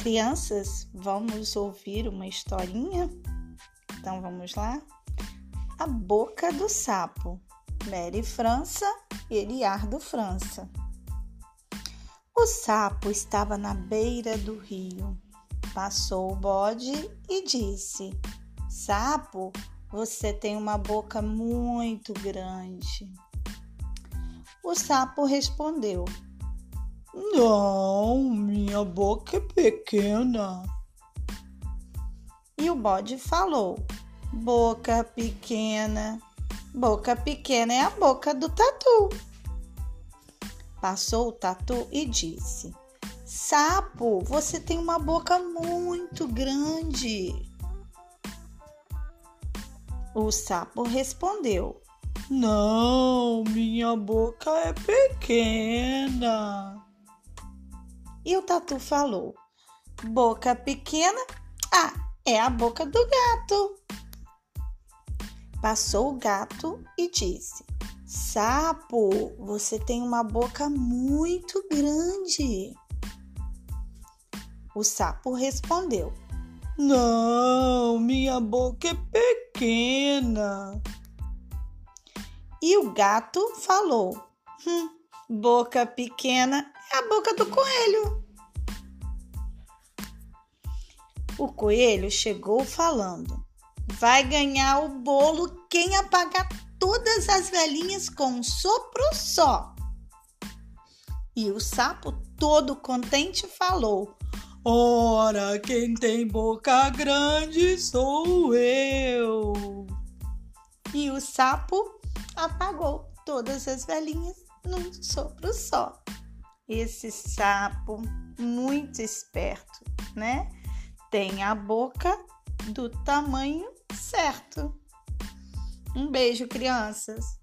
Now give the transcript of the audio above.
Crianças, vamos ouvir uma historinha? Então vamos lá? A Boca do Sapo, Mary França e Eliardo França. O sapo estava na beira do rio. Passou o bode e disse: Sapo, você tem uma boca muito grande. O sapo respondeu: Não, minha boca é pequena. E o bode falou: Boca pequena, boca pequena é a boca do tatu. Passou o tatu e disse: Sapo, você tem uma boca muito grande. O sapo respondeu: Não, minha boca é pequena. E o tatu falou: Boca pequena? Ah, é a boca do gato. Passou o gato e disse: Sapo, você tem uma boca muito grande. O sapo respondeu: Não, minha boca é pequena. E o gato falou: hum, Boca pequena é a boca do coelho. O coelho chegou falando: Vai ganhar o bolo quem apagar todas as velhinhas com um sopro só. E o sapo, todo contente, falou: Ora, quem tem boca grande sou eu. E o sapo apagou todas as velhinhas num sopro só. Esse sapo, muito esperto, né? Tem a boca do tamanho certo. Um beijo, crianças!